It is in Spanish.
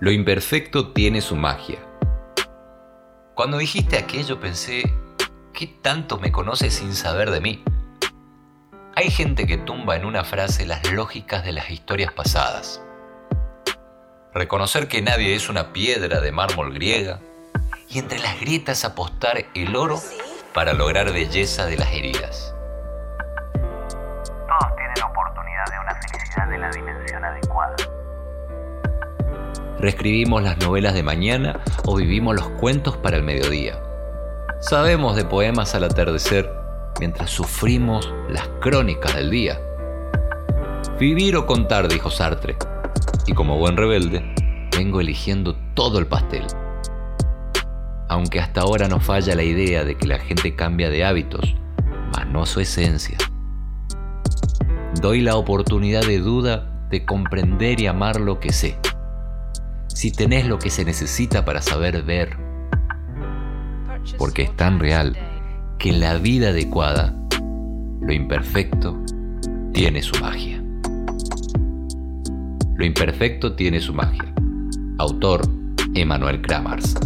Lo imperfecto tiene su magia. Cuando dijiste aquello pensé, ¿qué tanto me conoces sin saber de mí? Hay gente que tumba en una frase las lógicas de las historias pasadas. Reconocer que nadie es una piedra de mármol griega y entre las grietas apostar el oro para lograr belleza de las heridas. Todos tienen oportunidad de una felicidad de la dimensión adecuada. Reescribimos las novelas de mañana o vivimos los cuentos para el mediodía. Sabemos de poemas al atardecer mientras sufrimos las crónicas del día. Vivir o contar, dijo Sartre, y como buen rebelde, vengo eligiendo todo el pastel. Aunque hasta ahora no falla la idea de que la gente cambia de hábitos, mas no su esencia. Doy la oportunidad de duda de comprender y amar lo que sé. Si tenés lo que se necesita para saber ver, porque es tan real que en la vida adecuada, lo imperfecto tiene su magia. Lo imperfecto tiene su magia. Autor, Emanuel Kramars.